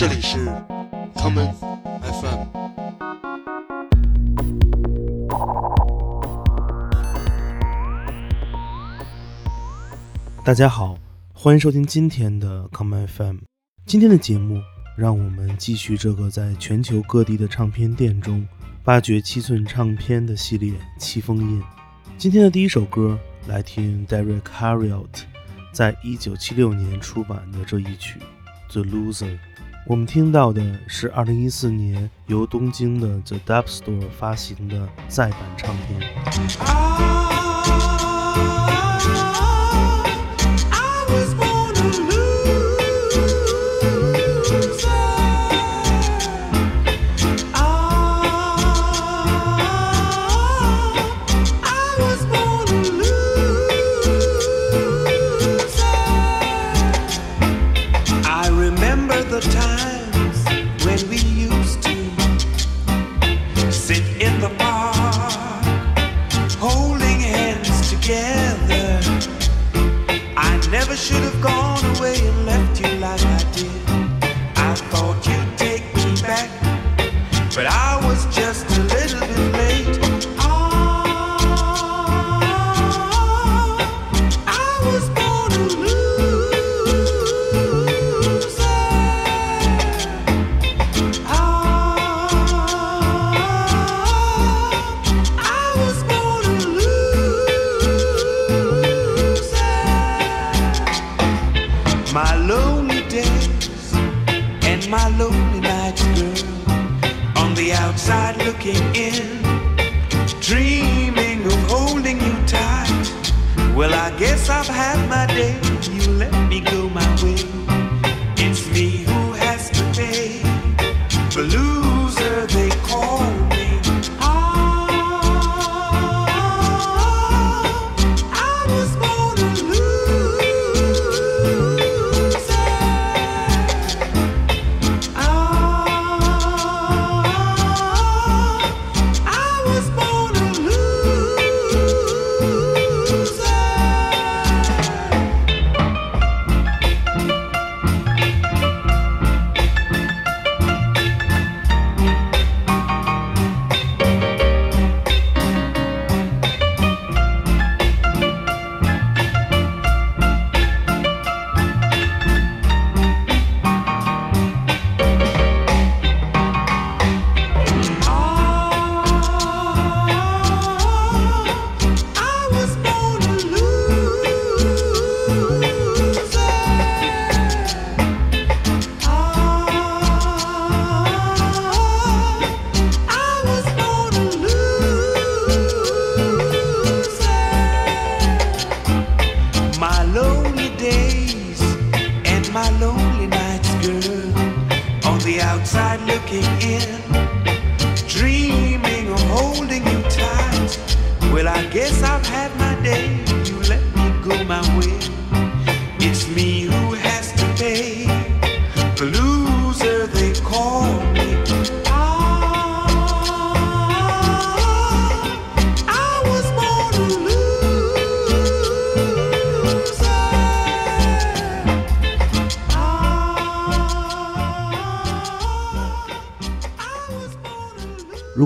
这里是 common FM。大家好，欢迎收听今天的 common FM。今天的节目，让我们继续这个在全球各地的唱片店中发掘七寸唱片的系列《七封印》。今天的第一首歌，来听 Derek Harriott 在一九七六年出版的这一曲《The Loser》。我们听到的是2014年由东京的 The Dub Store 发行的再版唱片。如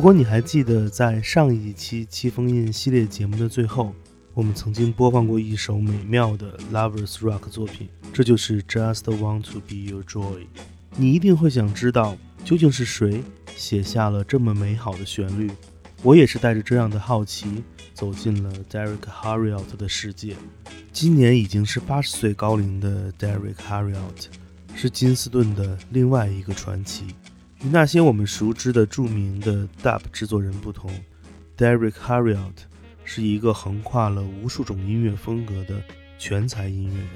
如果你还记得，在上一期《七封印》系列节目的最后，我们曾经播放过一首美妙的 Lovers Rock 作品，这就是 Just Want to Be Your Joy。你一定会想知道，究竟是谁写下了这么美好的旋律？我也是带着这样的好奇走进了 Derek Harriott 的世界。今年已经是八十岁高龄的 Derek Harriott，是金斯顿的另外一个传奇。与那些我们熟知的著名的 Dub 制作人不同，Derek Harriott 是一个横跨了无数种音乐风格的全才音乐人。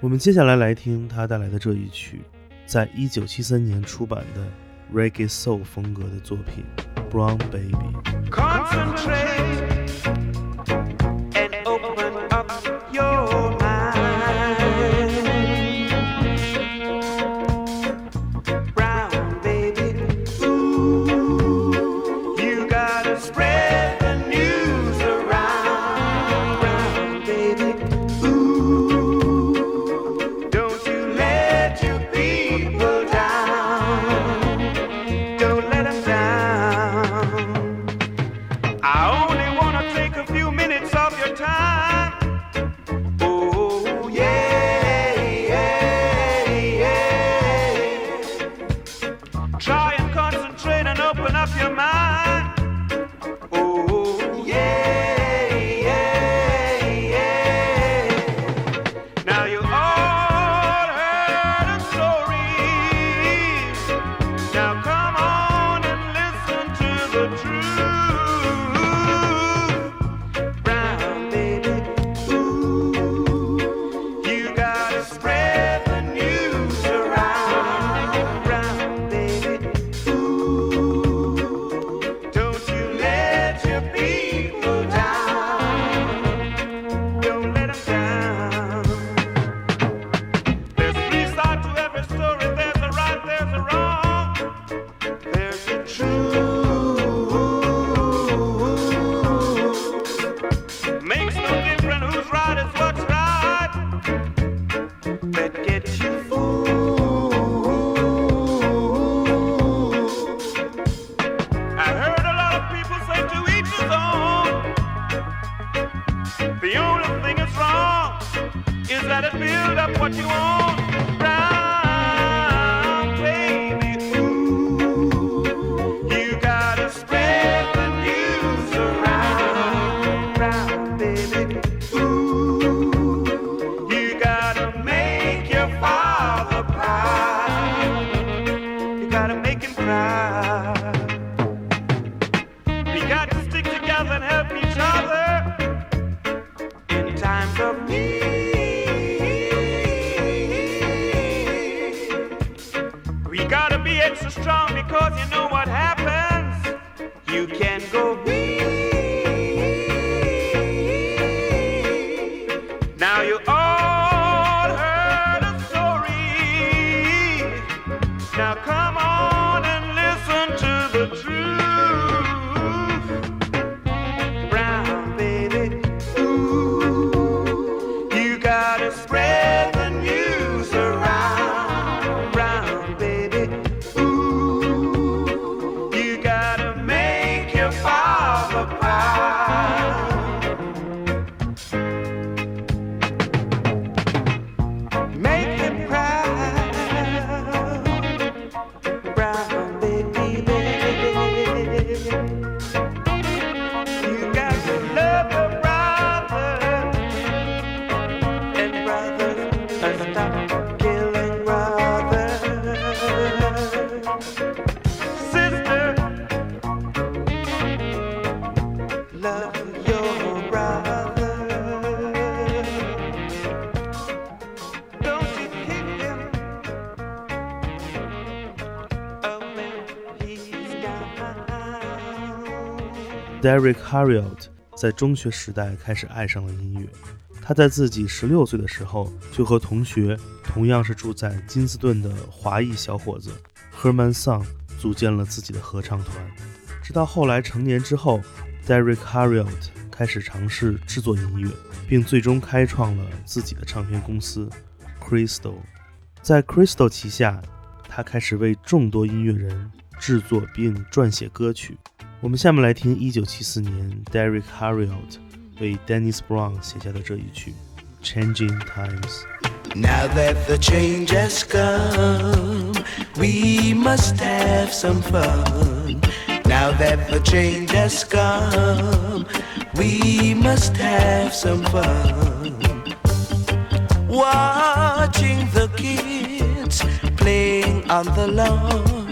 我们接下来来听他带来的这一曲，在一九七三年出版的 Reggae Soul 风格的作品《Brown Baby》。Concentrate and open up your Derek Harriott 在中学时代开始爱上了音乐。他在自己十六岁的时候，就和同学同样是住在金斯顿的华裔小伙子 Herman Song 组建了自己的合唱团。直到后来成年之后，Derek Harriott 开始尝试制作音乐，并最终开创了自己的唱片公司 Crystal。在 Crystal 旗下，他开始为众多音乐人制作并撰写歌曲。我们下面来听1974年 Derek Harriott 为 Dennis Brown 写下的这一曲《Changing Times》。 Now that the change has come, we must have some fun. Now that the change has come, we must have some fun. Watching the kids playing on the lawn.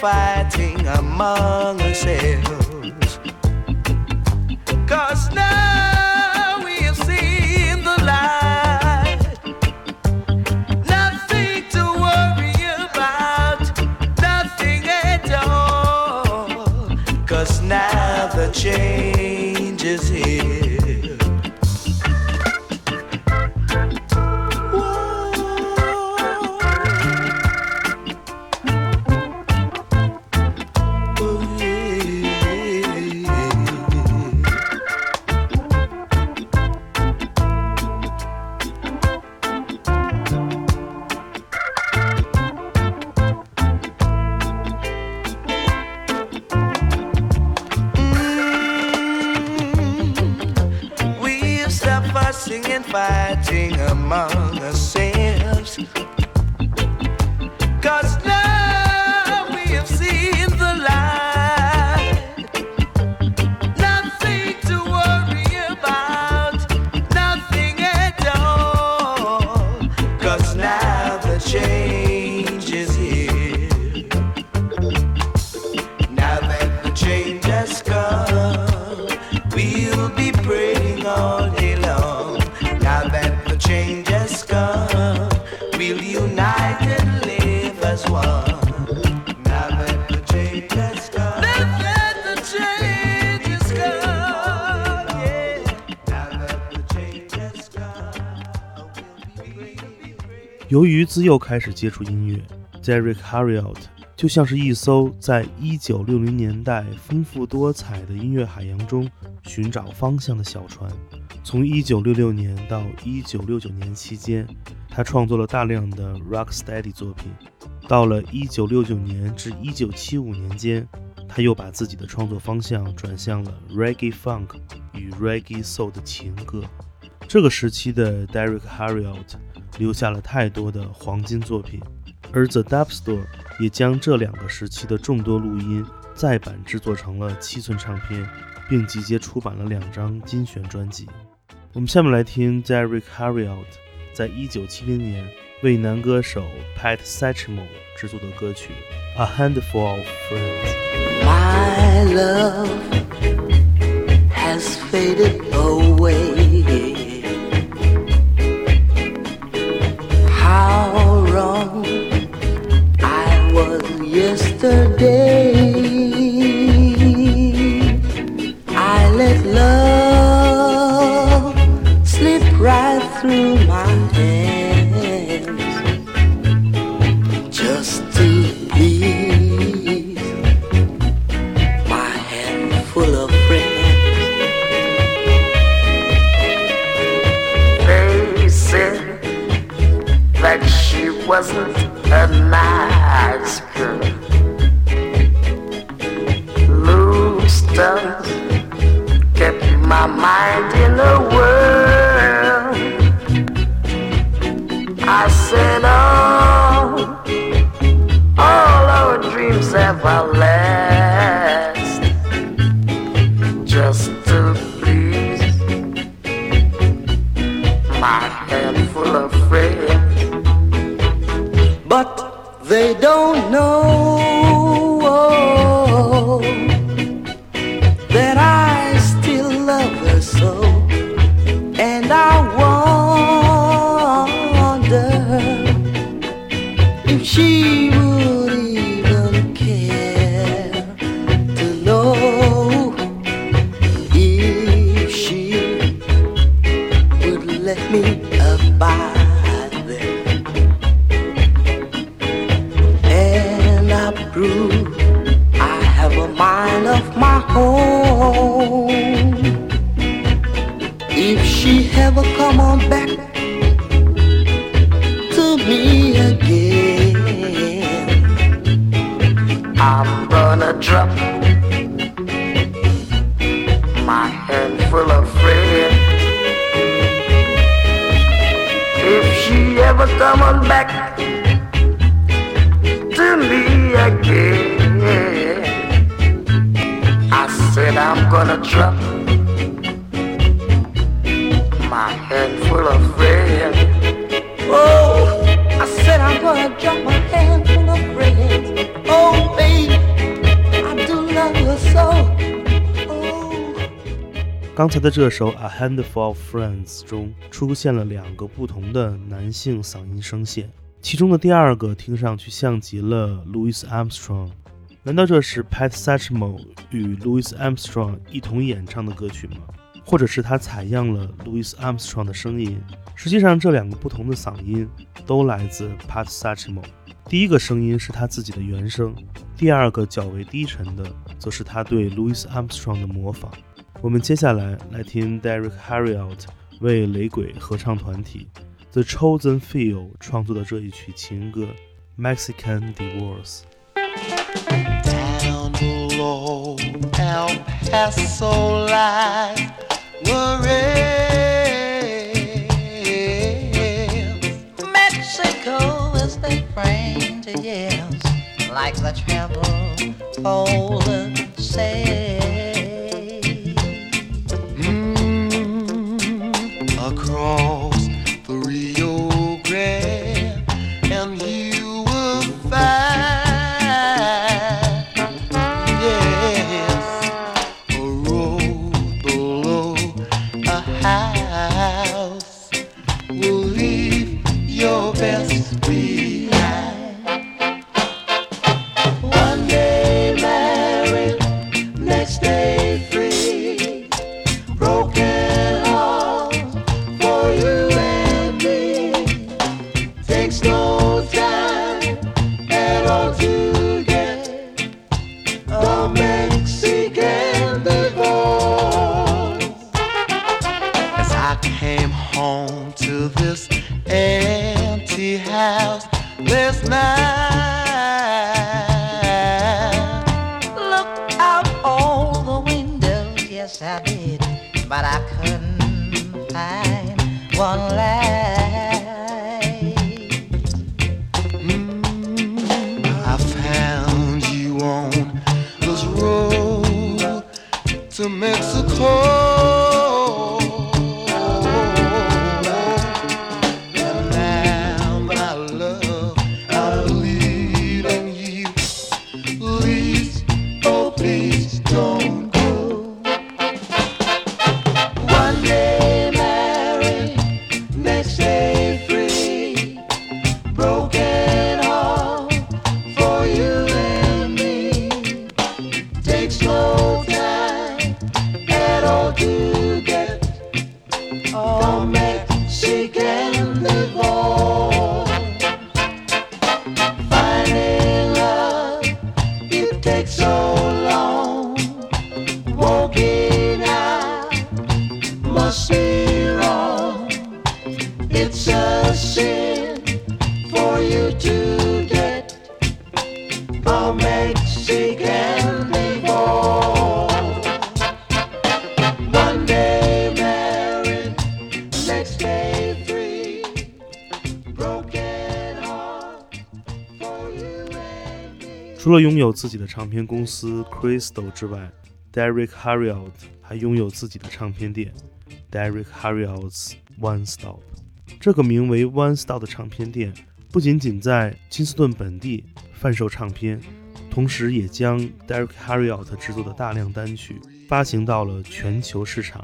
fighting among ourselves. Cause now we have seen the light. Nothing to worry about, nothing at all. Cause now the change 由于自幼开始接触音乐，Derek Harriott 就像是一艘在1960年代丰富多彩的音乐海洋中寻找方向的小船。从1966年到1969年期间他创作了大量的 rocksteady 作品。到了1969年至1975年间，他又把自己的创作方向转向了 reggae funk 与 reggae soul 的情歌。这个时期的 Derek Harriott 留下了太多的黄金作品，而 The Dub Store 也将这两个时期的众多录音再版制作成了七寸唱片，并集结出版了两张精选专辑。我们下面来听 Derek Harriott 在一九七零年为男歌手 Pat Satchmo 制作的歌曲《A Handful of Friends》。 My love has faded away. How wrong I was yesterday. Wasn't a nice girl. Loose tongues kept my mind come on back to me again, I said I'm gonna drop 刚才的这首《A Handful of Friends》中出现了两个不同的男性嗓音声线，其中的第二个听上去像极了 Louis Armstrong。难道这是 Pat Satchmo 与 Louis Armstrong 一同演唱的歌曲吗？或者是他采样了 Louis Armstrong 的声音？实际上，这两个不同的嗓音都来自 Pat Satchmo。第一个声音是他自己的原声，第二个较为低沉的，则是他对 Louis Armstrong 的模仿。我们接下来来听 Derek Harriott 为雷鬼合唱团体 The Chosen Few 创作的这一曲情歌《Mexican Divorce》。 down below El Paso line were rails. Mexico is the friend, yes, like the travel Poland say. 自己的唱片公司 Crystal 之外，Derek Harriott 还拥有自己的唱片店 Derek Harriott's One Stop。这个名为 One Stop 的唱片店不仅仅在金斯顿本地贩售唱片，同时也将 Derek Harriott 制作的大量单曲发行到了全球市场。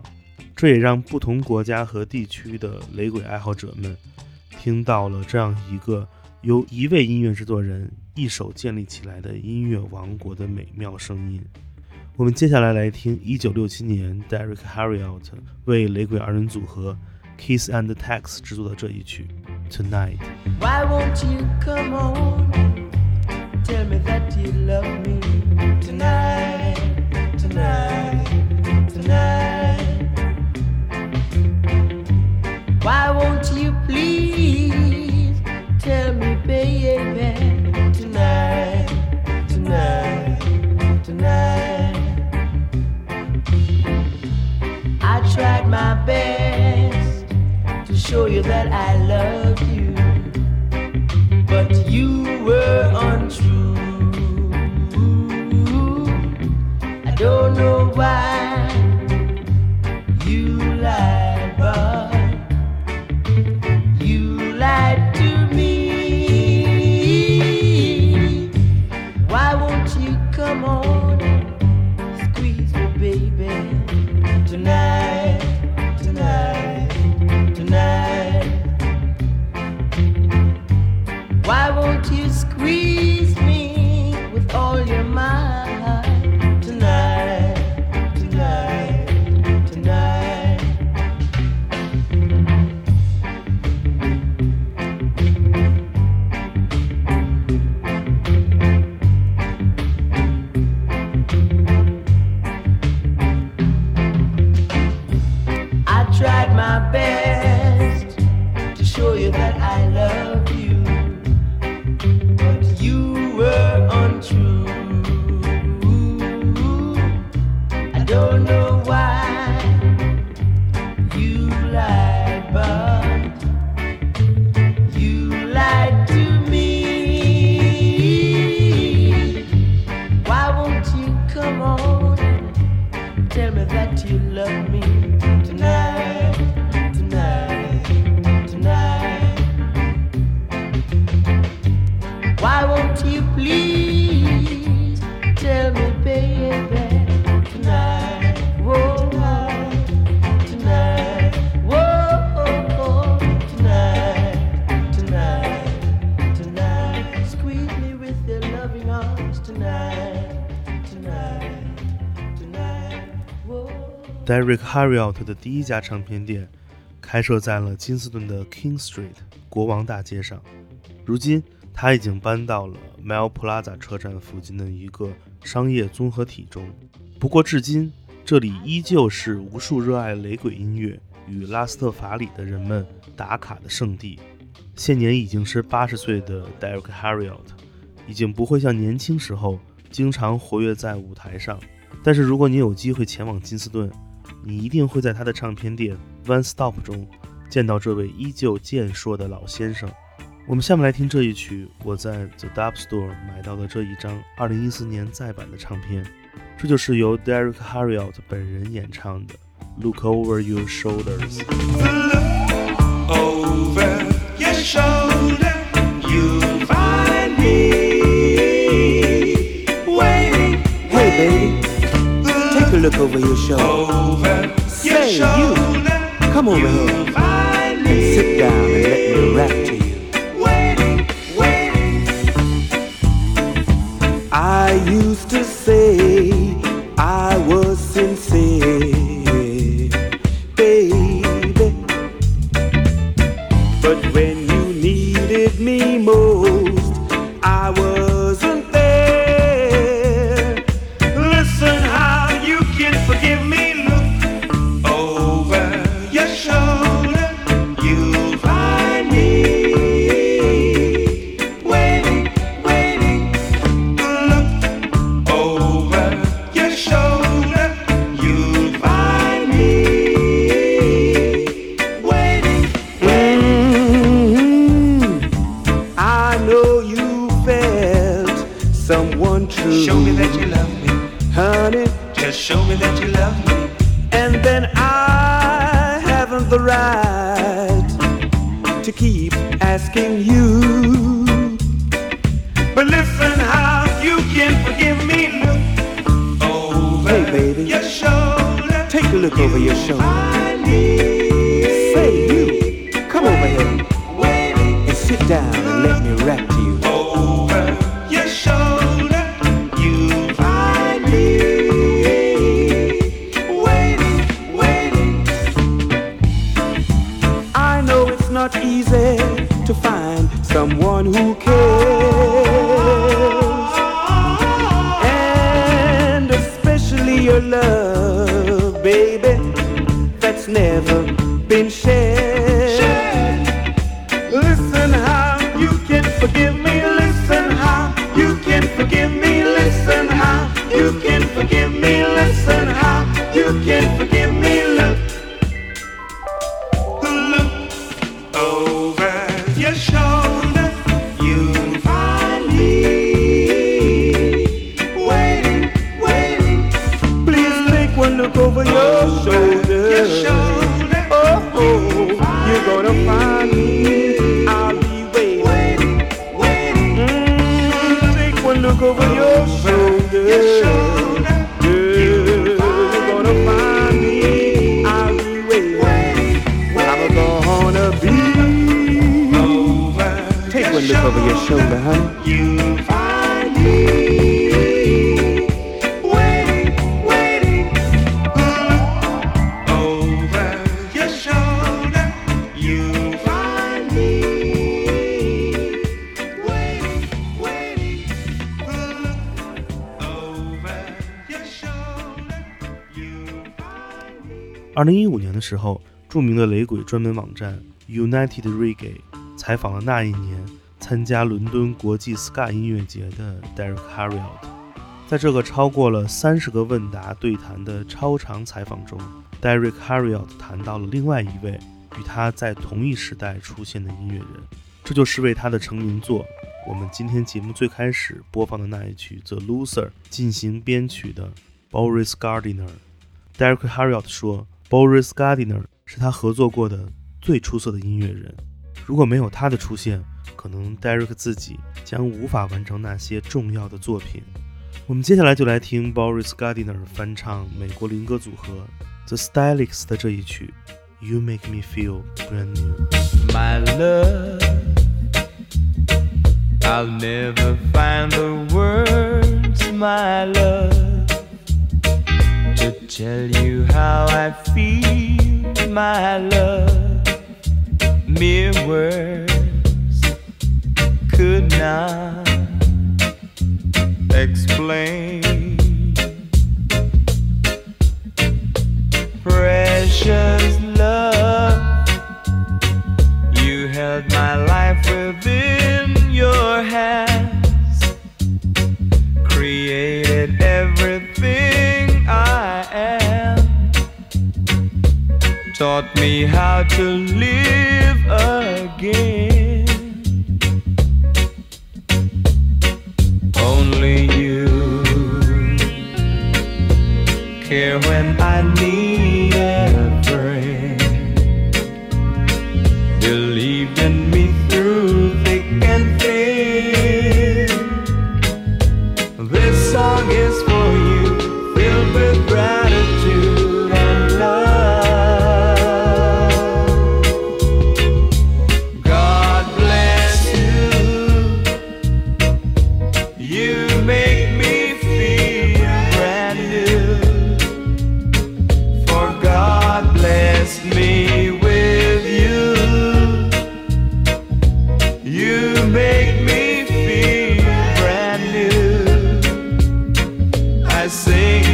这也让不同国家和地区的雷鬼爱好者们听到了这样一个由一位音乐制作人一手建立起来的音乐王国的美妙声音。我们接下来来听1967年 Derek Harriot 为雷鬼二人组合 Kiss and Tex 制作的这一曲《Tonight》。Why won't you come on? Tell me that you love me tonight, tonight, tonight. Why won't you please tell me, baby, tonight, tonight, tonight? I tried my best to show you that I love you, but you were untrue. Derek Harriott 的第一家唱片店开设在了金斯顿的 King Street 国王大街上。如今，他已经搬到了 Mel Plaza 车站附近的一个商业综合体中。不过，至今这里依旧是无数热爱雷鬼音乐与拉斯特法里的人们打卡的圣地。现年已经是八十岁的 Derek Harriott，已经不会像年轻时候经常活跃在舞台上。但是如果你有机会前往金斯顿，你一定会在他的唱片店 One Stop 中见到这位依旧健硕的老先生。我们下面来听这一曲，我在 The Dub Store 买到的这一张2014年再版的唱片，这就是由 Derek Harriott 本人演唱的《Look Over Your Shoulders》。Look over your shoulder. Over Say, you. Come over here and sit down and let me rap to you. 零一五年的时候，著名的雷鬼专门网站 United Reggae 采访了那一年参加伦敦国际 ska 音乐节的 Derek Harriot。在这个超过了三十个问答对谈的超长采访中，Derek Harriot 谈到了另外一位与他在同一时代出现的音乐人，这就是为他的成名作我们今天节目最开始播放的那一曲《The Loser》进行编曲的 Boris Gardiner。Derek Harriot 说，Boris Gardiner 是他合作过的最出色的音乐人。如果没有他的出现，可能 Derek 自己将无法完成那些重要的作品。我们接下来就来听 Boris Gardiner 翻唱美国灵歌组合 The Stylics 的这一曲《You Make Me Feel Brand New》。my love. I'll never find the words, my love, to tell you how I feel, my love. Mere words could not explain. Precious love, you held my life within your hands, created everything. Me how to live again. Only you care when I need I sing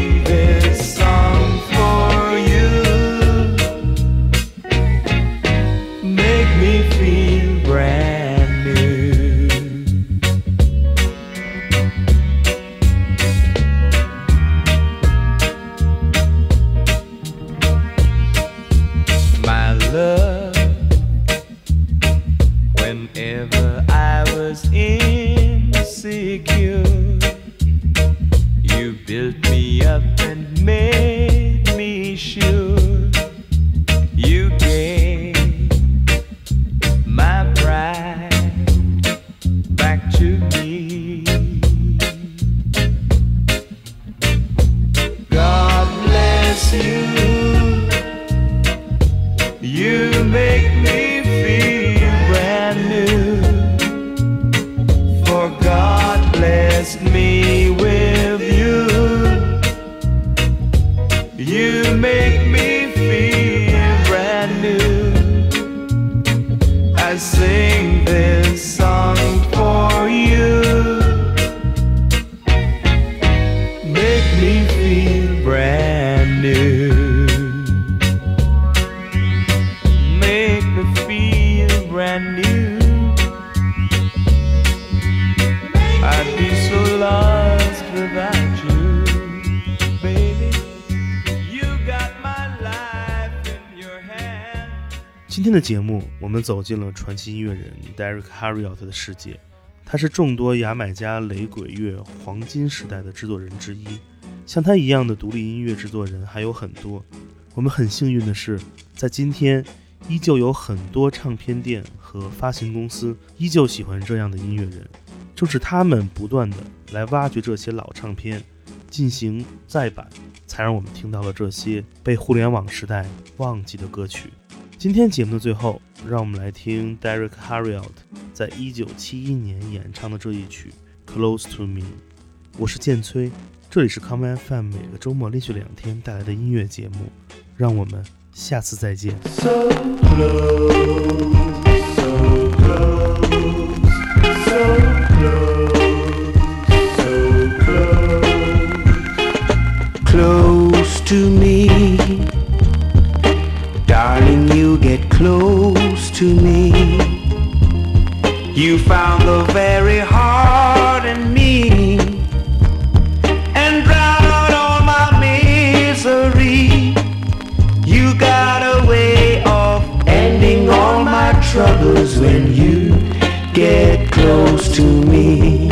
You make me feel brand new. I sing 我们走进了传奇音乐人 Derek Harriot 的世界。他是众多牙买加雷鬼乐黄金时代的制作人之一。像他一样的独立音乐制作人还有很多。我们很幸运的是，在今天，依旧有很多唱片店和发行公司依旧喜欢这样的音乐人。正是他们不断的来挖掘这些老唱片，进行再版，才让我们听到了这些被互联网时代忘记的歌曲。今天节目的最后，让我们来听 Derek Harriott 在一九七一年演唱的这一曲《Close to Me》。我是建崔，这里是 Come FM 每个周末连续两天带来的音乐节目，让我们下次再见。So close to me. To me. You found the very heart in me and drown out all my misery. You got a way of ending all my troubles when you get close to me.